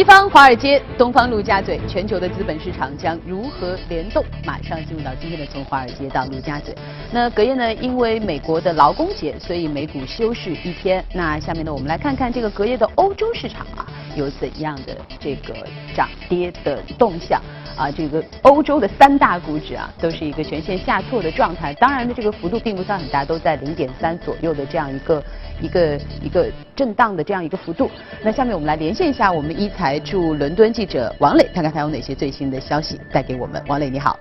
西方华尔街，东方陆家嘴，全球的资本市场将如何联动？马上进入到今天的从华尔街到陆家嘴。那隔夜呢，因为美国的劳工节，所以美股休市一天。那下面呢，我们来看看这个隔夜的欧洲市场啊，有怎样的这个涨跌的动向。啊，这个欧洲的三大股指啊，都是一个全线下挫的状态。当然呢，这个幅度并不算很大，都在零点三左右的这样一个一个一个震荡的这样一个幅度。那下面我们来连线一下我们一财驻伦敦记者王磊，看看他有哪些最新的消息带给我们。王磊，你好。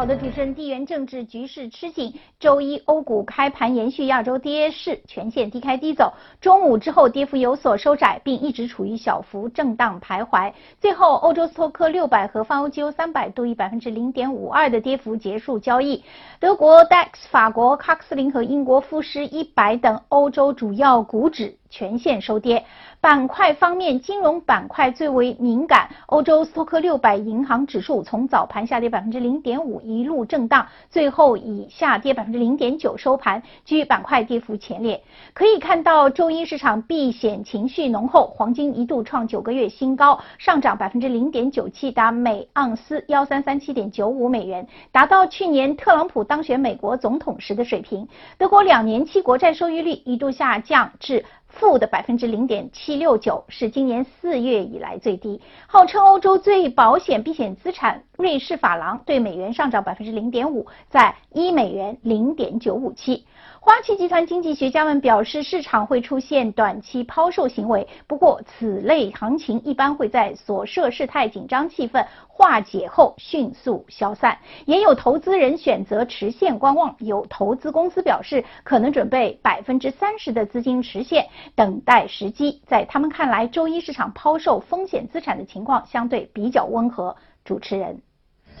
好的，主持人，地缘政治局势吃紧，周一欧股开盘延续亚洲跌势，全线低开低走。中午之后跌幅有所收窄，并一直处于小幅震荡徘徊。最后，欧洲斯托克六百和泛欧 G O 三百都以百分之零点五二的跌幅结束交易。德国 DAX、法国卡克斯林和英国富时一百等欧洲主要股指。全线收跌。板块方面，金融板块最为敏感。欧洲斯托克六百银行指数从早盘下跌百分之零点五，一路震荡，最后以下跌百分之零点九收盘，居板块跌幅前列。可以看到，周一市场避险情绪浓厚，黄金一度创九个月新高，上涨百分之零点九七，达每盎司幺三三七点九五美元，达到去年特朗普当选美国总统时的水平。德国两年期国债收益率一度下降至。负的百分之零点七六九是今年四月以来最低。号称欧洲最保险避险资产瑞士法郎对美元上涨百分之零点五，在一美元零点九五七。花旗集团经济学家们表示，市场会出现短期抛售行为，不过此类行情一般会在所涉事态紧张气氛化解后迅速消散。也有投资人选择持线观望，有投资公司表示可能准备百分之三十的资金持线，等待时机。在他们看来，周一市场抛售风险资产的情况相对比较温和。主持人。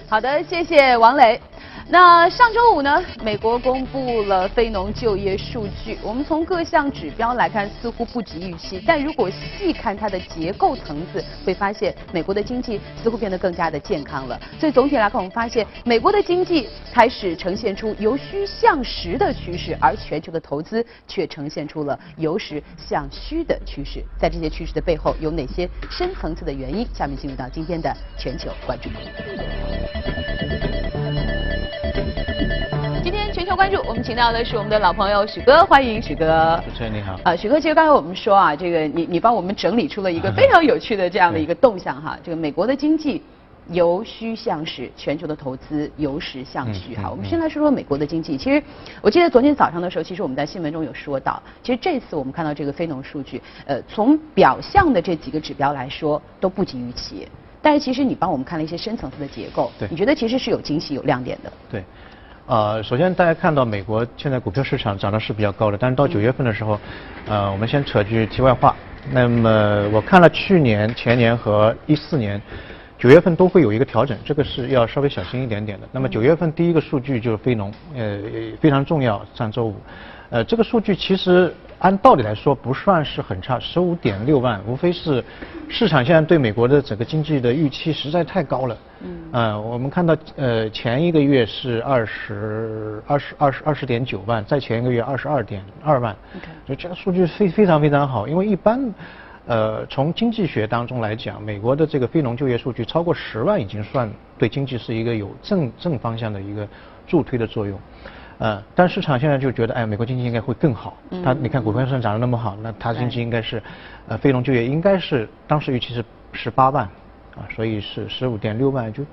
好的，谢谢王磊。那上周五呢，美国公布了非农就业数据。我们从各项指标来看，似乎不及预期。但如果细看它的结构层次，会发现美国的经济似乎变得更加的健康了。所以总体来看，我们发现美国的经济开始呈现出由虚向实的趋势，而全球的投资却呈现出了由实向虚的趋势。在这些趋势的背后，有哪些深层次的原因？下面进入到今天的全球关注。今天全球关注，我们请到的是我们的老朋友许哥，欢迎许哥。主持人你好。啊，许哥，其实刚才我们说啊，这个你你帮我们整理出了一个非常有趣的这样的一个动向哈，这个美国的经济由虚向实，全球的投资由实向虚哈。我们先来说说美国的经济。其实我记得昨天早上的时候，其实我们在新闻中有说到，其实这次我们看到这个非农数据，呃，从表象的这几个指标来说都不及预期。但是其实你帮我们看了一些深层次的结构，对，你觉得其实是有惊喜、有亮点的。对，呃，首先大家看到美国现在股票市场涨得是比较高的，但是到九月份的时候，呃，我们先扯句题外话。那么我看了去年、前年和一四年九月份都会有一个调整，这个是要稍微小心一点点的。那么九月份第一个数据就是非农，呃，非常重要，上周五，呃，这个数据其实。按道理来说不算是很差，十五点六万，无非是市场现在对美国的整个经济的预期实在太高了。嗯。啊，我们看到呃前一个月是二十二十二十二十点九万，再前一个月二十二点二万。以这个数据非非常非常好，因为一般呃从经济学当中来讲，美国的这个非农就业数据超过十万已经算对经济是一个有正正方向的一个助推的作用。呃，但市场现在就觉得，哎，美国经济应该会更好。它，你看股票上涨得那么好，那它经济应该是，呃，非农就业应该是当时预期是十八万，啊，所以是十五点六万，就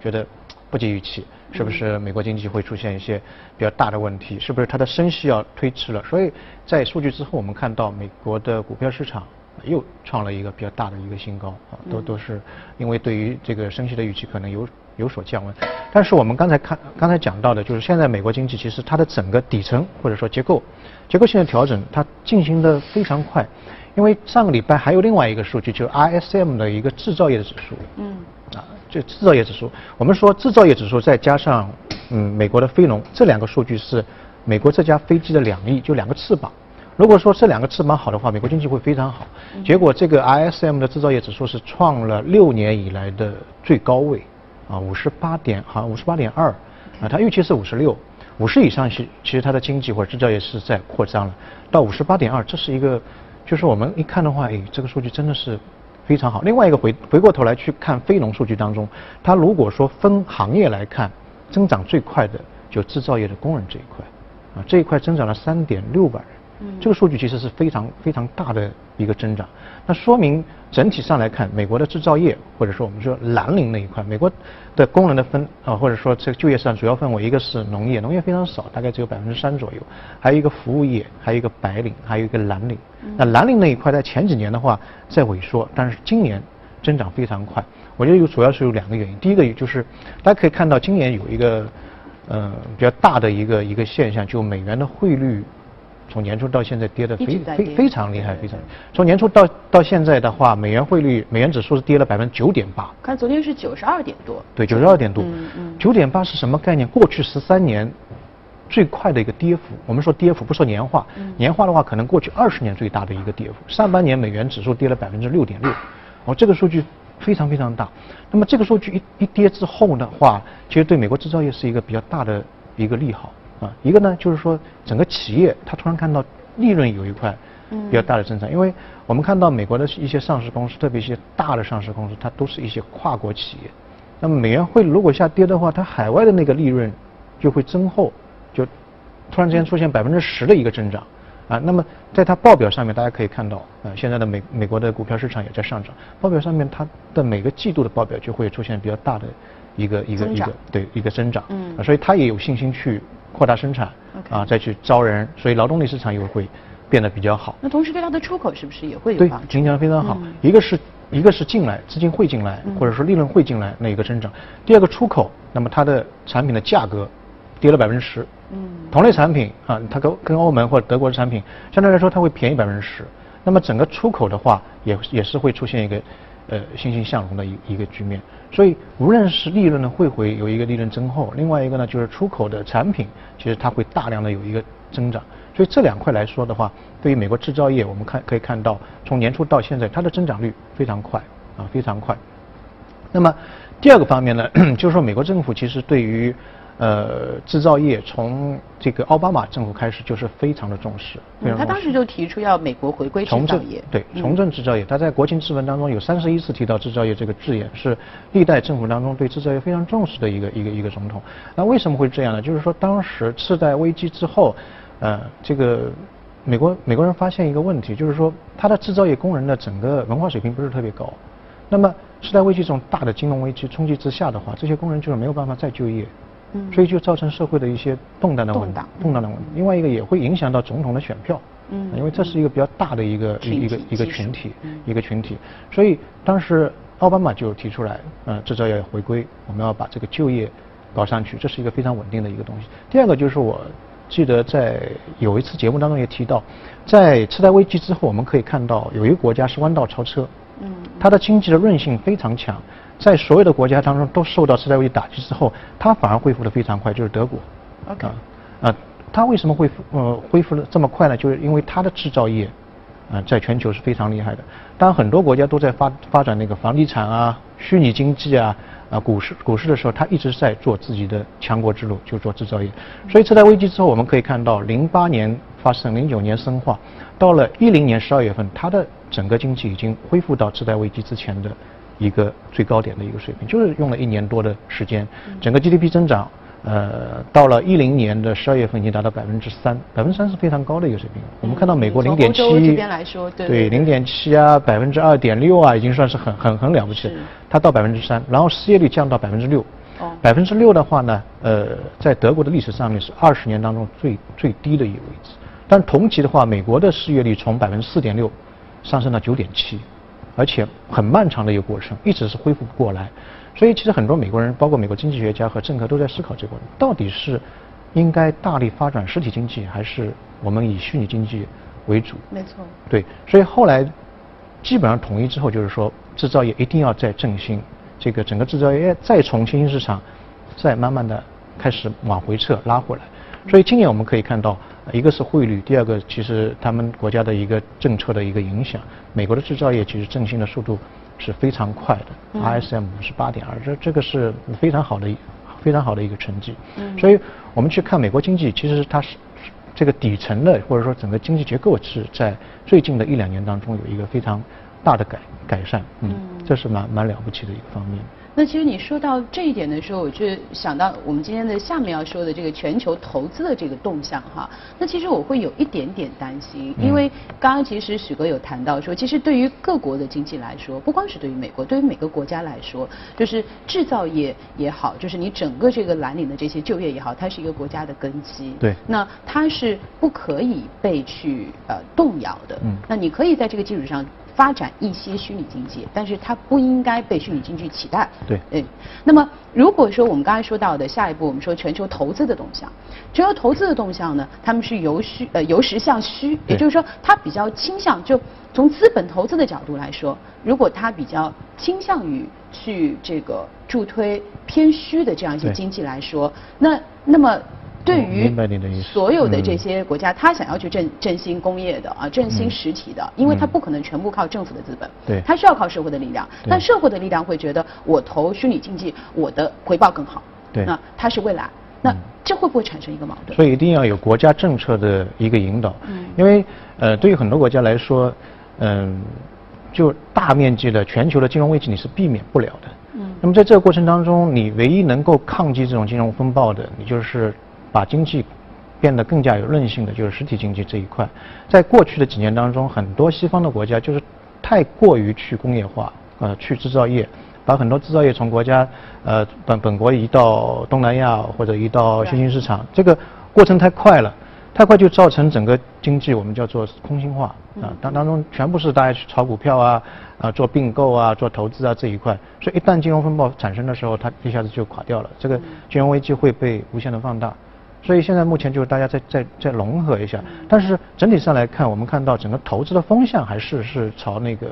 觉得不及预期，是不是美国经济会出现一些比较大的问题？是不是它的升息要推迟了？所以在数据之后，我们看到美国的股票市场又创了一个比较大的一个新高，啊，都都是因为对于这个升息的预期可能有。有所降温，但是我们刚才看刚才讲到的，就是现在美国经济其实它的整个底层或者说结构结构性的调整，它进行的非常快，因为上个礼拜还有另外一个数据，就是 ISM 的一个制造业的指数，嗯，啊，就制造业指数，我们说制造业指数再加上嗯美国的非农这两个数据是美国这架飞机的两翼，就两个翅膀，如果说这两个翅膀好的话，美国经济会非常好。结果这个 ISM 的制造业指数是创了六年以来的最高位。啊，五十八点，好像五十八点二，啊，它预期是五十六，五十以上是其实它的经济或者制造业是在扩张了，到五十八点二，这是一个，就是我们一看的话，哎，这个数据真的是非常好。另外一个回回过头来去看非农数据当中，它如果说分行业来看，增长最快的就制造业的工人这一块，啊这一块增长了三点六万人。这个数据其实是非常非常大的一个增长，那说明整体上来看，美国的制造业或者说我们说蓝领那一块，美国的工人的分啊，或者说这个就业市场主要分为一个是农业，农业非常少，大概只有百分之三左右，还有一个服务业，还有一个白领，还有一个蓝领。那蓝领那一块在前几年的话在萎缩，但是今年增长非常快。我觉得有主要是有两个原因，第一个就是大家可以看到今年有一个呃比较大的一个一个现象，就美元的汇率。从年初到现在跌的非非非常厉害，非常。从年初到到现在的话，美元汇率、美元指数是跌了百分之九点八。看昨天是九十二点多。对，九十二点多。嗯嗯。九点八是什么概念？过去十三年最快的一个跌幅。我们说跌幅，不说年化。年化的话，可能过去二十年最大的一个跌幅。上半年美元指数跌了百分之六点六。哦，这个数据非常非常大。那么这个数据一一跌之后的话，其实对美国制造业是一个比较大的一个利好。啊，一个呢就是说，整个企业它突然看到利润有一块比较大的增长，因为我们看到美国的一些上市公司，特别一些大的上市公司，它都是一些跨国企业。那么美元汇如果下跌的话，它海外的那个利润就会增厚，就突然之间出现百分之十的一个增长。啊，那么在它报表上面大家可以看到，啊，现在的美美国的股票市场也在上涨，报表上面它的每个季度的报表就会出现比较大的一个一个一个对一个增长。嗯。啊所以它也有信心去。扩大生产啊，再去招人，所以劳动力市场又会变得比较好。那同时对它的出口是不是也会有帮助？对，影响非常好。一个是一个是进来资金会进来，或者说利润会进来那一个增长。第二个出口，那么它的产品的价格跌了百分之十。嗯。同类产品啊，它跟跟欧盟或者德国的产品相对来说它会便宜百分之十。那么整个出口的话，也也是会出现一个呃欣欣向荣的一一个局面。所以无论是利润的会会有一个利润增厚，另外一个呢就是出口的产品，其实它会大量的有一个增长。所以这两块来说的话，对于美国制造业，我们看可以看到，从年初到现在，它的增长率非常快啊，非常快。那么第二个方面呢，就是说美国政府其实对于呃，制造业从这个奥巴马政府开始就是非常的重视。他当时就提出要美国回归制造业。对，重振制造业。他在国情咨文当中有三十一次提到制造业这个字眼，是历代政府当中对制造业非常重视的一个一个一个总统。那为什么会这样呢？就是说当时次贷危机之后，呃，这个美国美国人发现一个问题，就是说他的制造业工人的整个文化水平不是特别高。那么次贷危机这种大的金融危机冲击之下的话，这些工人就是没有办法再就业。所以就造成社会的一些动荡的问题，动荡的问题。另外一个也会影响到总统的选票，嗯，因为这是一个比较大的一个一个一个群体，一个群体。所以当时奥巴马就提出来，呃，制造业回归，我们要把这个就业搞上去，这是一个非常稳定的一个东西。第二个就是我记得在有一次节目当中也提到，在次贷危机之后，我们可以看到有一个国家是弯道超车，嗯，它的经济的韧性非常强。在所有的国家当中都受到次贷危机打击之后，它反而恢复的非常快，就是德国。OK。啊，它为什么恢复呃恢复的这么快呢？就是因为它的制造业啊在全球是非常厉害的。当很多国家都在发发展那个房地产啊、虚拟经济啊、啊股市股市的时候，它一直在做自己的强国之路，就做制造业。所以次贷危机之后，我们可以看到零八年发生，零九年深化，到了一零年十二月份，它的整个经济已经恢复到次贷危机之前的。一个最高点的一个水平，就是用了一年多的时间，整个 GDP 增长，呃，到了一零年的十二月份已经达到百分之三，百分之三是非常高的一个水平。我们看到美国零点七，这边来说，对零点七啊，百分之二点六啊，已经算是很很很了不起。它到百分之三，然后失业率降到百分之六，百分之六的话呢，呃，在德国的历史上面是二十年当中最最低的一个位置。但同期的话，美国的失业率从百分之四点六上升到九点七。而且很漫长的一个过程，一直是恢复不过来，所以其实很多美国人，包括美国经济学家和政客都在思考这个问题：到底是应该大力发展实体经济，还是我们以虚拟经济为主？没错。对，所以后来基本上统一之后，就是说制造业一定要再振兴，这个整个制造业再从新兴市场再慢慢的开始往回撤拉回来。所以今年我们可以看到。一个是汇率，第二个其实他们国家的一个政策的一个影响。美国的制造业其实振兴的速度是非常快的，ISM 是八点二，这这个是非常好的非常好的一个成绩。所以我们去看美国经济，其实它是这个底层的或者说整个经济结构是在最近的一两年当中有一个非常大的改改善，嗯，这是蛮蛮了不起的一个方面。那其实你说到这一点的时候，我就想到我们今天的下面要说的这个全球投资的这个动向哈。那其实我会有一点点担心，因为刚刚其实许哥有谈到说，其实对于各国的经济来说，不光是对于美国，对于每个国家来说，就是制造业也好，就是你整个这个蓝领的这些就业也好，它是一个国家的根基。对。那它是不可以被去呃动摇的。嗯。那你可以在这个基础上。发展一些虚拟经济，但是它不应该被虚拟经济取代。对，嗯。那么，如果说我们刚才说到的下一步，我们说全球投资的动向，全球投资的动向呢，他们是由虚呃由实向虚，也就是说，它比较倾向就从资本投资的角度来说，如果它比较倾向于去这个助推偏虚的这样一些经济来说，那那么。对于所有的这些国家，他想要去振振兴工业的啊，振兴实体的，因为他不可能全部靠政府的资本，对，他需要靠社会的力量。但社会的力量会觉得，我投虚拟经济，我的回报更好。对，那它是未来，那这会不会产生一个矛盾？所以一定要有国家政策的一个引导。嗯，因为呃，对于很多国家来说，嗯，就大面积的全球的金融危机你是避免不了的。嗯，那么在这个过程当中，你唯一能够抗击这种金融风暴的，你就是。把经济变得更加有韧性的就是实体经济这一块，在过去的几年当中，很多西方的国家就是太过于去工业化，呃，去制造业，把很多制造业从国家呃本本国移到东南亚或者移到新兴市场，这个过程太快了，太快就造成整个经济我们叫做空心化啊，当当中全部是大家去炒股票啊啊做并购啊做投资啊这一块，所以一旦金融风暴产生的时候，它一下子就垮掉了，这个金融危机会被无限的放大。所以现在目前就是大家再再再融合一下，但是整体上来看，我们看到整个投资的风向还是是朝那个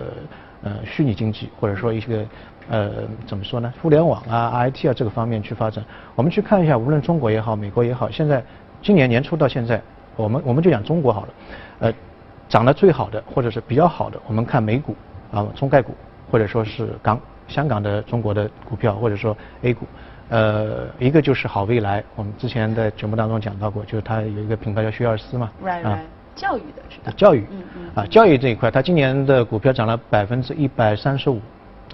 呃虚拟经济或者说一些呃怎么说呢，互联网啊、IT 啊这个方面去发展。我们去看一下，无论中国也好，美国也好，现在今年年初到现在，我们我们就讲中国好了，呃，涨得最好的或者是比较好的，我们看美股啊、中概股或者说是港香港的中国的股票或者说 A 股。呃，一个就是好未来，我们之前在节目当中讲到过，就是它有一个品牌叫薛尔斯嘛，啊，教育的是吧？教育，嗯嗯，啊，教育这一块，它今年的股票涨了百分之一百三十五，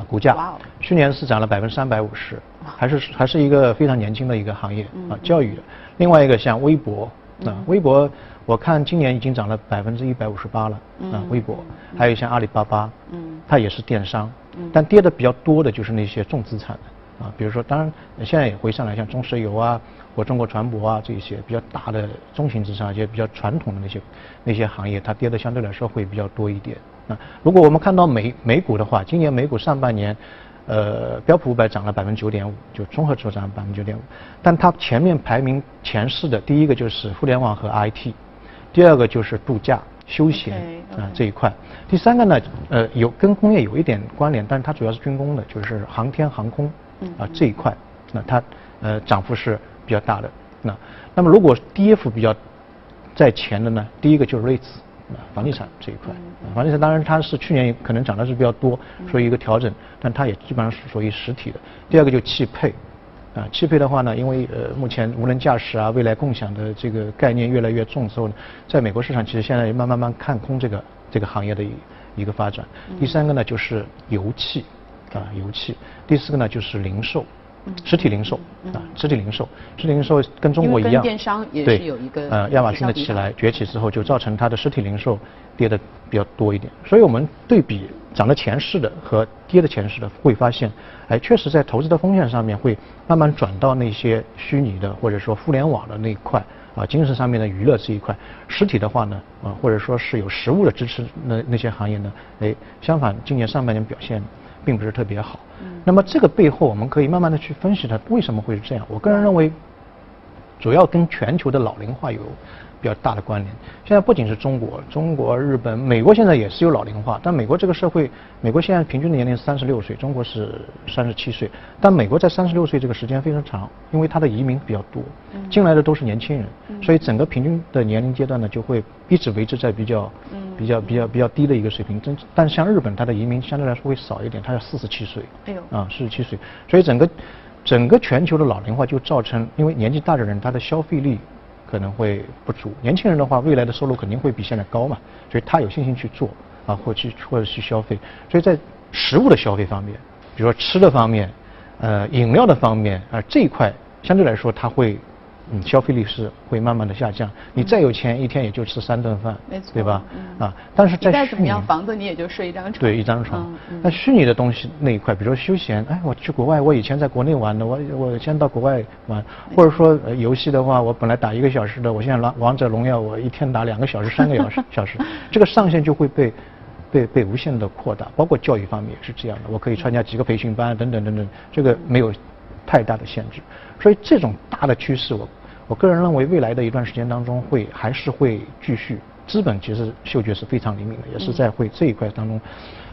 股价，去年是涨了百分之三百五十，还是还是一个非常年轻的一个行业啊，教育的。另外一个像微博，啊，微博我看今年已经涨了百分之一百五十八了，啊，微博，还有像阿里巴巴，嗯，它也是电商，嗯，但跌的比较多的就是那些重资产的。啊，比如说，当然现在也回上来，像中石油啊，或中国船舶啊这些比较大的中型资产，一些比较传统的那些那些行业，它跌的相对来说会比较多一点。啊，如果我们看到美美股的话，今年美股上半年，呃，标普五百涨了百分之九点五，就综合指数涨了百分之九点五，但它前面排名前四的，第一个就是互联网和 IT，第二个就是度假休闲啊这一块，第三个呢，呃，有跟工业有一点关联，但是它主要是军工的，就是航天航空。啊，这一块，那它呃涨幅是比较大的。那那么如果跌幅比较在前的呢，第一个就是瑞兹，啊，房地产这一块。房地产当然它是去年可能涨的是比较多，所以一个调整，但它也基本上是属于实体的。第二个就汽配，啊，汽配的话呢，因为呃目前无人驾驶啊、未来共享的这个概念越来越重之后呢，在美国市场其实现在也慢慢慢看空这个这个行业的一一个发展。第三个呢就是油气。啊，油气。第四个呢，就是零售，实体零售啊，实体零售，实体零售跟中国一样，电商也是有一个呃，亚马逊的起来崛起之后，就造成它的实体零售跌的比较多一点。所以我们对比涨的前市的和跌的前市的，会发现，哎，确实在投资的风险上面会慢慢转到那些虚拟的或者说互联网的那一块啊，精神上面的娱乐这一块。实体的话呢，啊，或者说是有实物的支持那那些行业呢，哎，相反，今年上半年表现。并不是特别好，那么这个背后我们可以慢慢的去分析它为什么会是这样。我个人认为，主要跟全球的老龄化有。比较大的关联。现在不仅是中国，中国、日本、美国现在也是有老龄化，但美国这个社会，美国现在平均的年龄三十六岁，中国是三十七岁。但美国在三十六岁这个时间非常长，因为它的移民比较多，进来的都是年轻人，所以整个平均的年龄阶段呢，就会一直维持在比较、比较、比较、比较低的一个水平。真，但像日本，它的移民相对来说会少一点，它要四十七岁。哎呦，啊，四十七岁，所以整个整个全球的老龄化就造成，因为年纪大的人他的消费力。可能会不足，年轻人的话，未来的收入肯定会比现在高嘛，所以他有信心去做。啊，或去或者去消费。所以在食物的消费方面，比如说吃的方面，呃，饮料的方面啊，这一块相对来说他会。嗯，消费力是会慢慢的下降。你再有钱，一天也就吃三顿饭，没错，对吧？啊，但是在怎么样，房子你也就睡一张床。对，一张床。那虚拟的东西那一块，比如说休闲，哎，我去国外，我以前在国内玩的，我我先到国外玩，或者说游戏的话，我本来打一个小时的，我现在王王者荣耀，我一天打两个小时、三个小时，小时，这个上限就会被被被无限的扩大。包括教育方面也是这样的，我可以参加几个培训班等等等等，这个没有太大的限制。所以这种大的趋势，我。我个人认为，未来的一段时间当中，会还是会继续。资本其实嗅觉是非常灵敏的，也是在会这一块当中。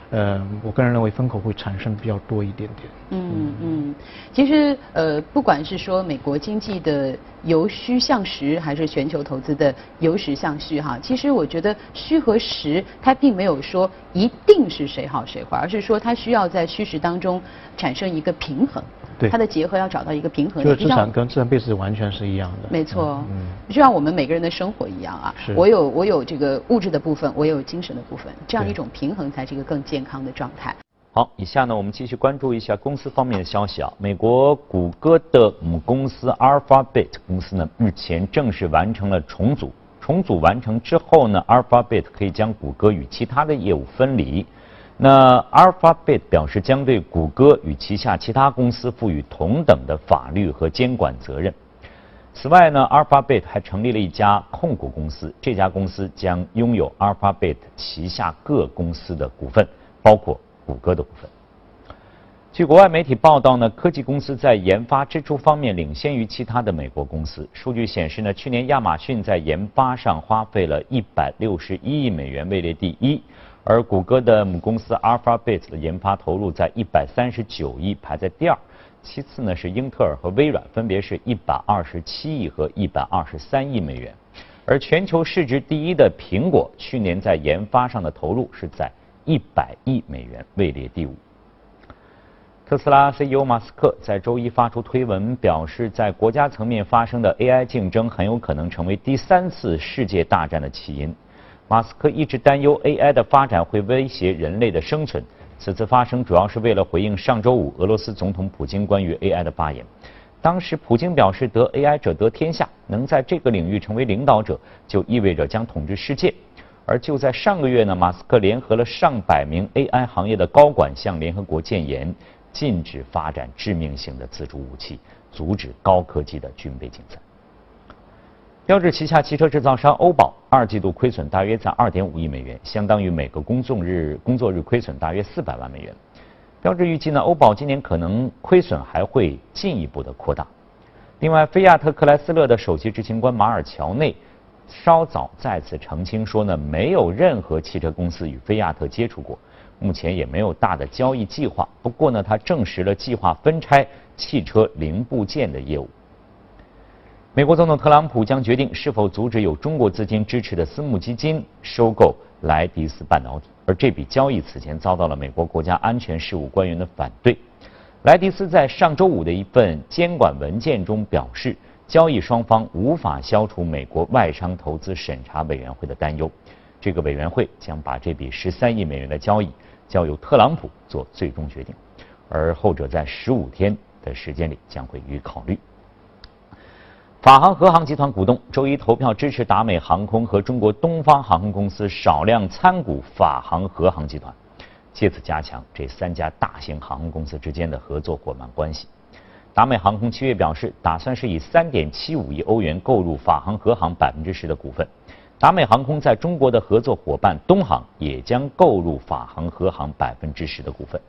呃，我个人认为风口会产生比较多一点点。嗯嗯，其实呃，不管是说美国经济的由虚向实，还是全球投资的由实向虚哈，其实我觉得虚和实它并没有说一定是谁好谁坏，而是说它需要在虚实当中产生一个平衡。对它的结合要找到一个平衡。就是资产跟资产配置完全是一样的。没错，嗯，就像我们每个人的生活一样啊，我有我有这个物质的部分，我有精神的部分，这样一种平衡才是一个更健康的状态。好，以下呢我们继续关注一下公司方面的消息啊。美国谷歌的母公司 Alphabet 公司呢日前正式完成了重组，重组完成之后呢，Alphabet 可以将谷歌与其他的业务分离。那 Alphabet 表示将对谷歌与旗下其他公司赋予同等的法律和监管责任。此外呢，Alphabet 还成立了一家控股公司，这家公司将拥有 Alphabet 旗下各公司的股份，包括谷歌的股份。据国外媒体报道呢，科技公司在研发支出方面领先于其他的美国公司。数据显示呢，去年亚马逊在研发上花费了一百六十一亿美元，位列第一。而谷歌的母公司 Alphabet 的研发投入在一百三十九亿，排在第二。其次呢是英特尔和微软，分别是一百二十七亿和一百二十三亿美元。而全球市值第一的苹果，去年在研发上的投入是在一百亿美元，位列第五。特斯拉 CEO 马斯克在周一发出推文，表示在国家层面发生的 AI 竞争很有可能成为第三次世界大战的起因。马斯克一直担忧 AI 的发展会威胁人类的生存。此次发生主要是为了回应上周五俄罗斯总统普京关于 AI 的发言。当时普京表示，得 AI 者得天下，能在这个领域成为领导者，就意味着将统治世界。而就在上个月呢，马斯克联合了上百名 AI 行业的高管，向联合国建言，禁止发展致命性的自主武器，阻止高科技的军备竞赛。标致旗下汽车制造商欧宝二季度亏损大约在二点五亿美元，相当于每个工作日工作日亏损大约四百万美元。标致预计呢，欧宝今年可能亏损还会进一步的扩大。另外，菲亚特克莱斯勒的首席执行官马尔乔内稍早再次澄清说呢，没有任何汽车公司与菲亚特接触过，目前也没有大的交易计划。不过呢，他证实了计划分拆汽车零部件的业务。美国总统特朗普将决定是否阻止有中国资金支持的私募基金收购莱迪斯半导体，而这笔交易此前遭到了美国国家安全事务官员的反对。莱迪斯在上周五的一份监管文件中表示，交易双方无法消除美国外商投资审查委员会的担忧。这个委员会将把这笔十三亿美元的交易交由特朗普做最终决定，而后者在十五天的时间里将会予以考虑。法航和航集团股东周一投票支持达美航空和中国东方航空公司少量参股法航和航集团，借此加强这三家大型航空公司之间的合作伙伴关系。达美航空七月表示，打算是以三点七五亿欧元购入法航和航百分之十的股份。达美航空在中国的合作伙伴东航也将购入法航和航百分之十的股份。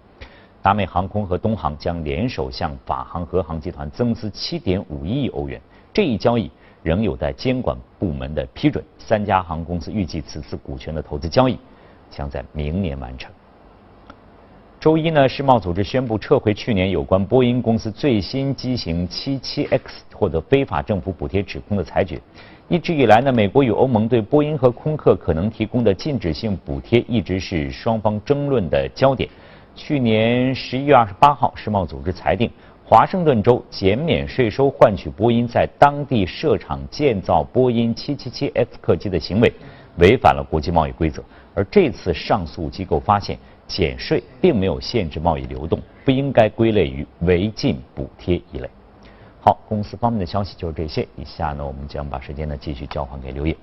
达美航空和东航将联手向法航和航集团增资七点五亿欧元。这一交易仍有待监管部门的批准。三家航空公司预计此次股权的投资交易将在明年完成。周一呢，世贸组织宣布撤回去年有关波音公司最新机型 77X 获得非法政府补贴指控的裁决。一直以来呢，美国与欧盟对波音和空客可能提供的禁止性补贴一直是双方争论的焦点。去年十一月二十八号，世贸组织裁定。华盛顿州减免税收换取波音在当地设厂建造波音777 X 客机的行为，违反了国际贸易规则，而这次上诉机构发现，减税并没有限制贸易流动，不应该归类于违禁补贴一类。好，公司方面的消息就是这些。以下呢，我们将把时间呢继续交还给刘烨。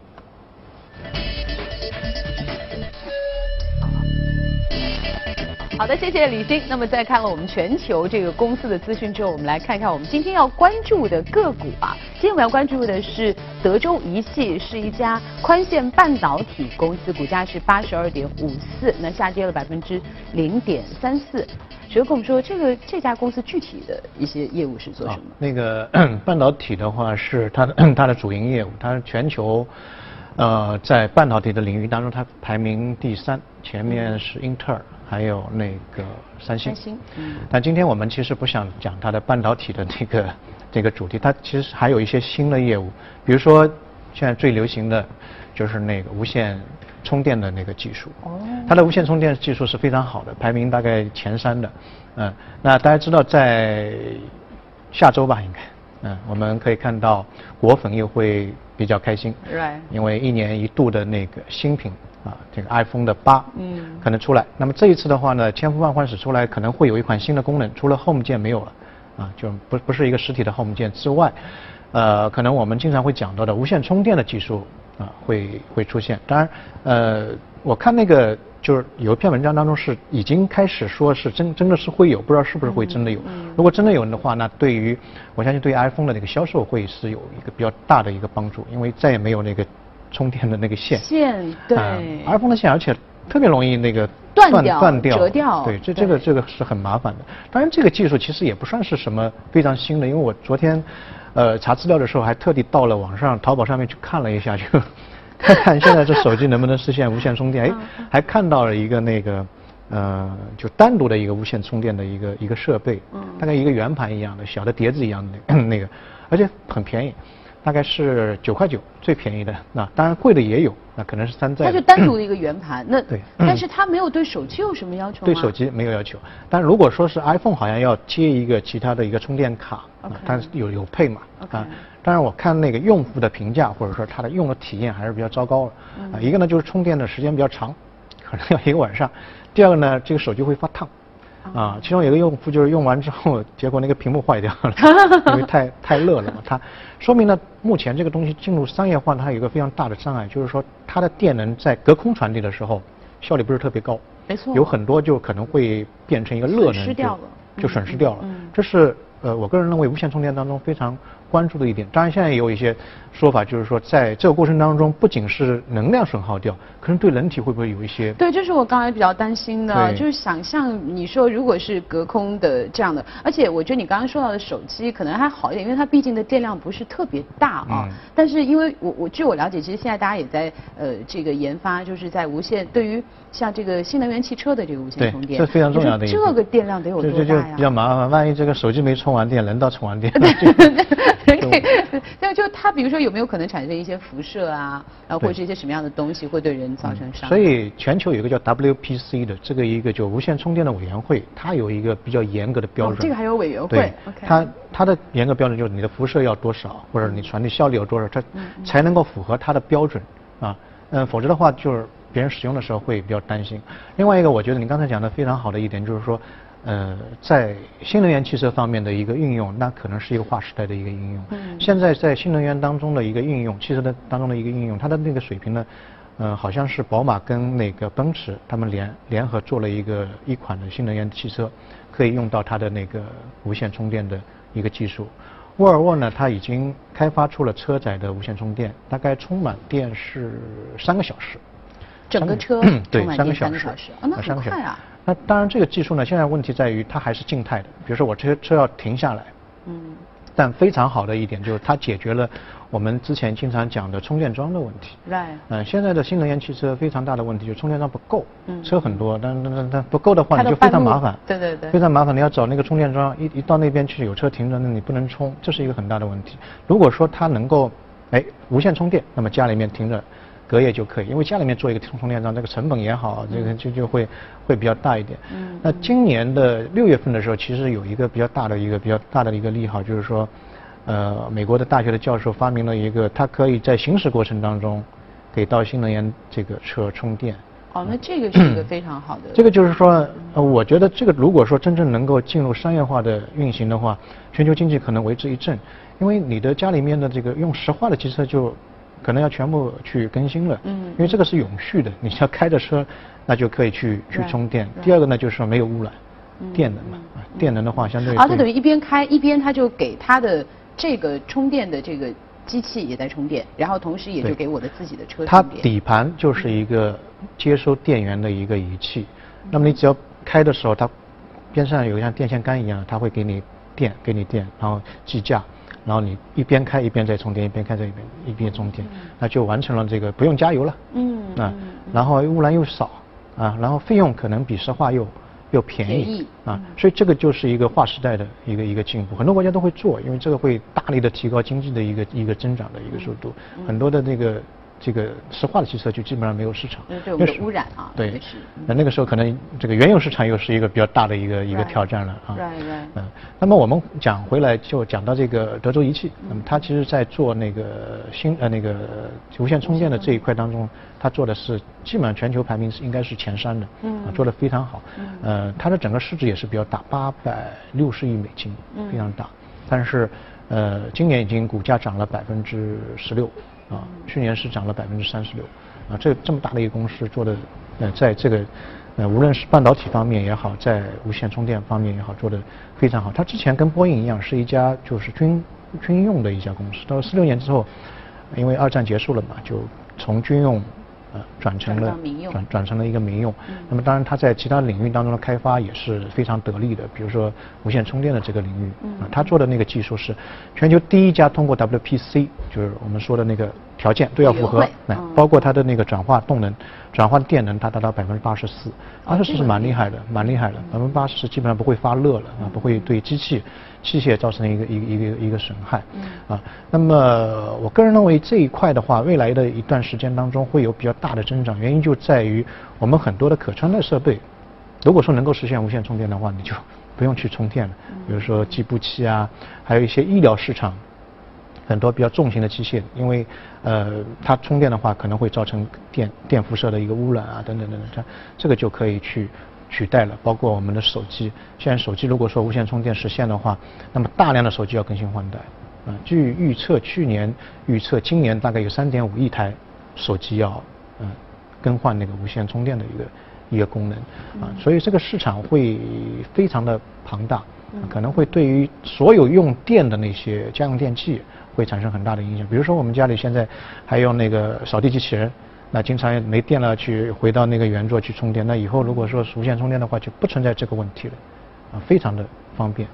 好的，谢谢李欣。那么在看了我们全球这个公司的资讯之后，我们来看一看我们今天要关注的个股啊。今天我们要关注的是德州仪器，是一家宽线半导体公司，股价是八十二点五四，那下跌了百分之零点三四。谁跟我们说这个这家公司具体的一些业务是做什么？那个 半导体的话是它的它的主营业务，它全球呃在半导体的领域当中，它排名第三，前面是英特尔。还有那个三星，三星，嗯，但今天我们其实不想讲它的半导体的那个这个主题，它其实还有一些新的业务，比如说现在最流行的就是那个无线充电的那个技术，哦，它的无线充电技术是非常好的，排名大概前三的，嗯，那大家知道在下周吧，应该，嗯，我们可以看到果粉又会比较开心因为一年一度的那个新品。啊，这个 iPhone 的八，嗯，可能出来。那么这一次的话呢，千呼万唤始出来，可能会有一款新的功能，除了 Home 键没有了，啊，就不不是一个实体的 Home 键之外，呃，可能我们经常会讲到的无线充电的技术啊，会会出现。当然，呃，我看那个就是有一篇文章当中是已经开始说是真真的是会有，不知道是不是会真的有。如果真的有的话，那对于我相信对于 iPhone 的那个销售会是有一个比较大的一个帮助，因为再也没有那个。充电的那个线，线对，iPhone 的线，而且特别容易那个断掉、断掉、折掉，对，这这个这个是很麻烦的。当然，这个技术其实也不算是什么非常新的，因为我昨天呃查资料的时候，还特地到了网上淘宝上面去看了一下，就看 看现在这手机能不能实现无线充电。哎，还看到了一个那个呃，就单独的一个无线充电的一个一个设备，大概一个圆盘一样的小的碟子一样的那个，而且很便宜。大概是九块九，最便宜的。那当然贵的也有，那可能是山寨。它就单独的一个圆盘，那对。但是它没有对手机有什么要求吗？对手机没有要求，但如果说是 iPhone，好像要接一个其他的一个充电卡，但是有有配嘛。啊，当然我看那个用户的评价或者说他的用的体验还是比较糟糕的。啊，一个呢就是充电的时间比较长，可能要一个晚上。第二个呢，这个手机会发烫。啊，其中有一个用户就是用完之后，结果那个屏幕坏掉了，因为太 太热了嘛。它说明呢，目前这个东西进入商业化，它有一个非常大的障碍，就是说它的电能在隔空传递的时候，效率不是特别高。没错。有很多就可能会变成一个热能，失掉了，就损失掉了。这是呃，我个人认为无线充电当中非常。关注的一点，当然现在也有一些说法，就是说在这个过程当中，不仅是能量损耗掉，可能对人体会不会有一些？对，这是我刚才比较担心的，就是想象你说如果是隔空的这样的，而且我觉得你刚刚说到的手机可能还好一点，因为它毕竟的电量不是特别大啊。但是因为我我据我了解，其实现在大家也在呃这个研发，就是在无线对于像这个新能源汽车的这个无线充电，这非常重要的一。这个电量得有多大呀？就就比较麻烦，万一这个手机没充完电，人到充完电。就就它，比如说有没有可能产生一些辐射啊，然后或者一些什么样的东西会对人造成伤害？所以全球有一个叫 WPC 的这个一个就无线充电的委员会，它有一个比较严格的标准。这个还有委员会。对，它它的严格标准就是你的辐射要多少，或者你传递效率有多少，它才能够符合它的标准啊。嗯，否则的话就是别人使用的时候会比较担心。另外一个，我觉得你刚才讲的非常好的一点就是说。呃，在新能源汽车方面的一个应用，那可能是一个划时代的一个应用。嗯。现在在新能源当中的一个应用，汽车的当中的一个应用，它的那个水平呢，呃，好像是宝马跟那个奔驰他们联联合做了一个一款的新能源汽车，可以用到它的那个无线充电的一个技术。沃尔沃呢，它已经开发出了车载的无线充电，大概充满电是三个小时。整个车对三个小时，啊，那很快啊。那当然，这个技术呢，现在问题在于它还是静态的。比如说，我车车要停下来，嗯，但非常好的一点就是它解决了我们之前经常讲的充电桩的问题。Right。嗯，现在的新能源汽车非常大的问题就是充电桩不够，嗯，车很多，但但但但不够的话你就非常麻烦。对对对。非常麻烦，你要找那个充电桩，一一到那边去有车停着，那你不能充，这是一个很大的问题。如果说它能够，哎，无线充电，那么家里面停着。隔夜就可以，因为家里面做一个充充电桩，这个成本也好，这个就就会会比较大一点。嗯。那今年的六月份的时候，其实有一个比较大的一个比较大的一个利好，就是说，呃，美国的大学的教授发明了一个，他可以在行驶过程当中，给到新能源这个车充电，哦，那这个是一个非常好的。这个就是说，呃，我觉得这个如果说真正能够进入商业化的运行的话，全球经济可能为之一振，因为你的家里面的这个用石化的汽车就可能要全部去更新了，嗯，因为这个是永续的，你要开着车，那就可以去去充电。第二个呢，就是说没有污染，电能嘛，电能的话相对。啊，它等于一边开一边它就给它的这个充电的这个。机器也在充电，然后同时也就给我的自己的车。它底盘就是一个接收电源的一个仪器，那么你只要开的时候，它边上有像电线杆一样，它会给你电，给你电，然后计价，然后你一边开一边在充电，一边开在一边一边充电，那就完成了这个不用加油了。嗯。啊，然后污染又少啊，然后费用可能比石化又。又便宜啊，所以这个就是一个划时代的一个一个进步，很多国家都会做，因为这个会大力的提高经济的一个一个增长的一个速度，很多的那个。这个石化的汽车就基本上没有市场，对我们的污染啊，对，那那个时候可能这个原油市场又是一个比较大的一个一个挑战了啊。嗯，那么我们讲回来就讲到这个德州仪器，那么它其实在做那个新呃那个无线充电的这一块当中，它做的是基本上全球排名是应该是前三的，嗯，做的非常好，嗯，呃，它的整个市值也是比较大，八百六十亿美金，非常大，但是呃今年已经股价涨了百分之十六。啊，去年是涨了百分之三十六，啊，这这么大的一个公司做的，呃，在这个，呃，无论是半导体方面也好，在无线充电方面也好，做的非常好。它之前跟波音一样，是一家就是军军用的一家公司。到了四六年之后，因为二战结束了嘛，就从军用。转成了转转成了一个民用，那么当然它在其他领域当中的开发也是非常得力的，比如说无线充电的这个领域，啊，它做的那个技术是全球第一家通过 WPC，就是我们说的那个条件都要符合，哎，包括它的那个转化动能。转换电能它达到百分之八十四，八十四是蛮厉害的，蛮厉害的，百分之八十基本上不会发热了啊，不会对机器器械造成一个一个一个一个损害，啊，那么我个人认为这一块的话，未来的一段时间当中会有比较大的增长，原因就在于我们很多的可穿戴设备，如果说能够实现无线充电的话，你就不用去充电了，比如说计步器啊，还有一些医疗市场。很多比较重型的机械，因为呃它充电的话可能会造成电电辐射的一个污染啊等等等等，这这个就可以去取代了。包括我们的手机，现在手机如果说无线充电实现的话，那么大量的手机要更新换代啊。据预测，去年预测今年大概有三点五亿台手机要嗯更换那个无线充电的一个一个功能啊，所以这个市场会非常的庞大，可能会对于所有用电的那些家用电器。会产生很大的影响。比如说，我们家里现在还用那个扫地机器人，那经常没电了，去回到那个原座去充电。那以后如果说无线充电的话，就不存在这个问题了，啊，非常的方便。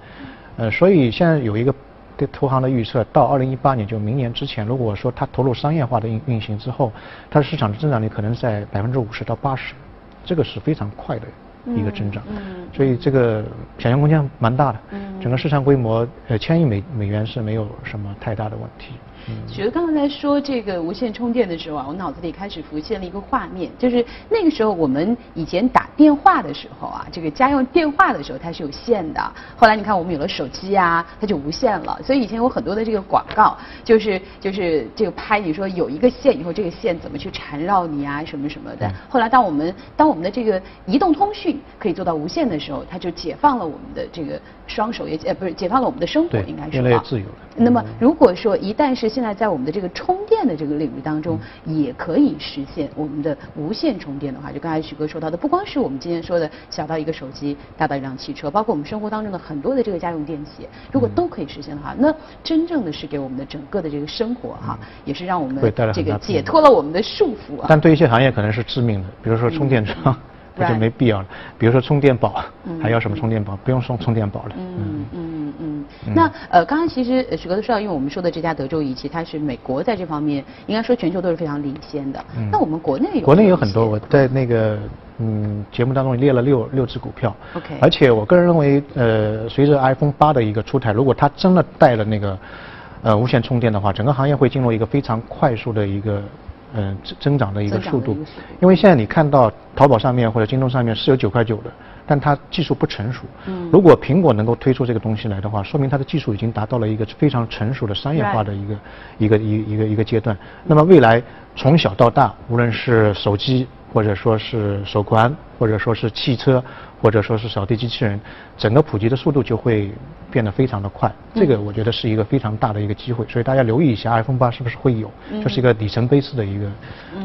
呃，所以现在有一个对投行的预测，到二零一八年，就明年之前，如果说它投入商业化的运运行之后，它的市场的增长率可能在百分之五十到八十，这个是非常快的。一个增长，所以这个想象空间蛮大的，整个市场规模呃千亿美美元是没有什么太大的问题。觉得刚刚在说这个无线充电的时候啊，我脑子里开始浮现了一个画面，就是那个时候我们以前打电话的时候啊，这个家用电话的时候它是有线的，后来你看我们有了手机啊，它就无线了。所以以前有很多的这个广告，就是就是这个拍你说有一个线以后，这个线怎么去缠绕你啊，什么什么的。后来当我们当我们的这个移动通讯可以做到无线的时候，它就解放了我们的这个双手，也呃不是解放了我们的生活，应该是越来越自由了。那么如果说一旦是现在在我们的这个充电的这个领域当中，也可以实现我们的无线充电的话，就刚才许哥说到的，不光是我们今天说的小到一个手机，大到一辆汽车，包括我们生活当中的很多的这个家用电器，如果都可以实现的话，那真正的是给我们的整个的这个生活哈，也是让我们这个解脱了我们的束缚啊。但对一些行业可能是致命的，比如说充电桩。那就没必要了。比如说充电宝，还要什么充电宝？不用送充电宝了。嗯嗯嗯。那呃，刚刚其实许哥都说到，因为我们说的这家德州仪器，它是美国在这方面应该说全球都是非常领先的。那我们国内有？国内有很多，我在那个嗯节目当中列了六六只股票。OK。而且我个人认为，呃，随着 iPhone 八的一个出台，如果它真的带了那个呃无线充电的话，整个行业会进入一个非常快速的一个。嗯，增增长的一个速度，因为现在你看到淘宝上面或者京东上面是有九块九的，但它技术不成熟。嗯。如果苹果能够推出这个东西来的话，说明它的技术已经达到了一个非常成熟的商业化的一个一个一一个一个阶段。那么未来从小到大，无论是手机、或者说是手环，或者说是汽车，或者说是扫地机器人，整个普及的速度就会变得非常的快。这个我觉得是一个非常大的一个机会，所以大家留意一下 iPhone 八是不是会有，这是一个里程碑式的一个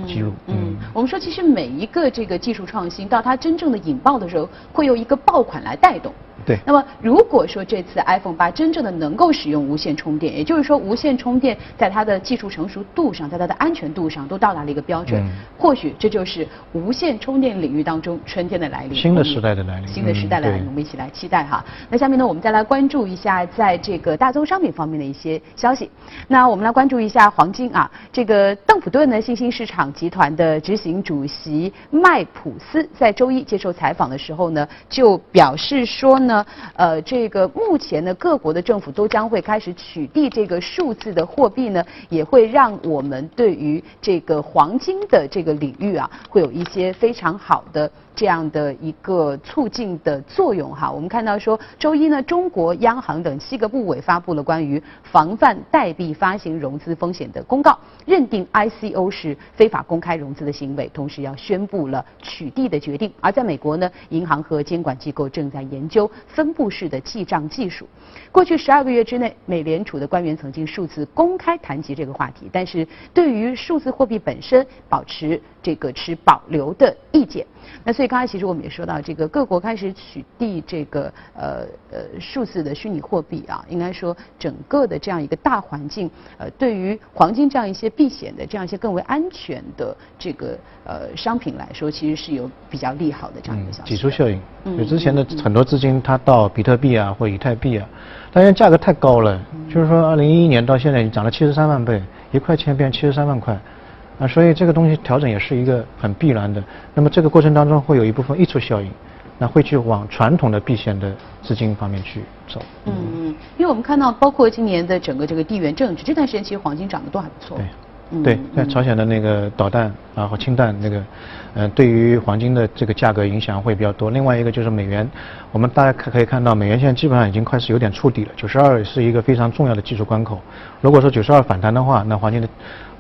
记录。嗯，我们说其实每一个这个技术创新到它真正的引爆的时候，会有一个爆款来带动。对。那么如果说这次 iPhone 八真正的能够使用无线充电，也就是说无线充电在它的技术成熟度上，在它的安全度上都到达了一个标准，或许这就是无线充电领域当中春天的来临，新的时代的来临，新的时代来临，我们一起来期待哈。那下面呢，我们再来关注一下在这个大宗商品方面的一些消息。那我们来关注一下黄金啊，这个邓普顿呢，新兴市场集团的执行主席麦普斯在周一接受采访的时候呢，就表示说呢。呃，这个目前呢，各国的政府都将会开始取缔这个数字的货币呢，也会让我们对于这个黄金的这个领域啊，会有一些非常好的。这样的一个促进的作用哈，我们看到说，周一呢，中国央行等七个部委发布了关于防范代币发行融资风险的公告，认定 ICO 是非法公开融资的行为，同时要宣布了取缔的决定。而在美国呢，银行和监管机构正在研究分布式的记账技术。过去十二个月之内，美联储的官员曾经数次公开谈及这个话题，但是对于数字货币本身保持这个持保留的意见。那所以刚才其实我们也说到，这个各国开始取缔这个呃呃数字的虚拟货币啊，应该说整个的这样一个大环境，呃，对于黄金这样一些避险的这样一些更为安全的这个呃商品来说，其实是有比较利好的这样一个消息。挤出效应，就之前的很多资金它到比特币啊或以太币啊，但是价格太高了，就是说二零一一年到现在已经涨了七十三万倍，一块钱变七十三万块。啊，所以这个东西调整也是一个很必然的。那么这个过程当中会有一部分溢出效应，那会去往传统的避险的资金方面去走。嗯嗯，因为我们看到，包括今年的整个这个地缘政治，这段时间其实黄金涨得都还不错。对。对，在朝鲜的那个导弹啊和氢弹那个，嗯，对于黄金的这个价格影响会比较多。另外一个就是美元，我们大家可可以看到，美元现在基本上已经开始有点触底了。九十二是一个非常重要的技术关口，如果说九十二反弹的话，那黄金的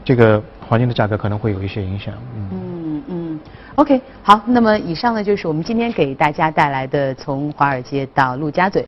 这个。黄金的价格可能会有一些影响。嗯嗯，OK，好，那么以上呢就是我们今天给大家带来的从华尔街到陆家嘴。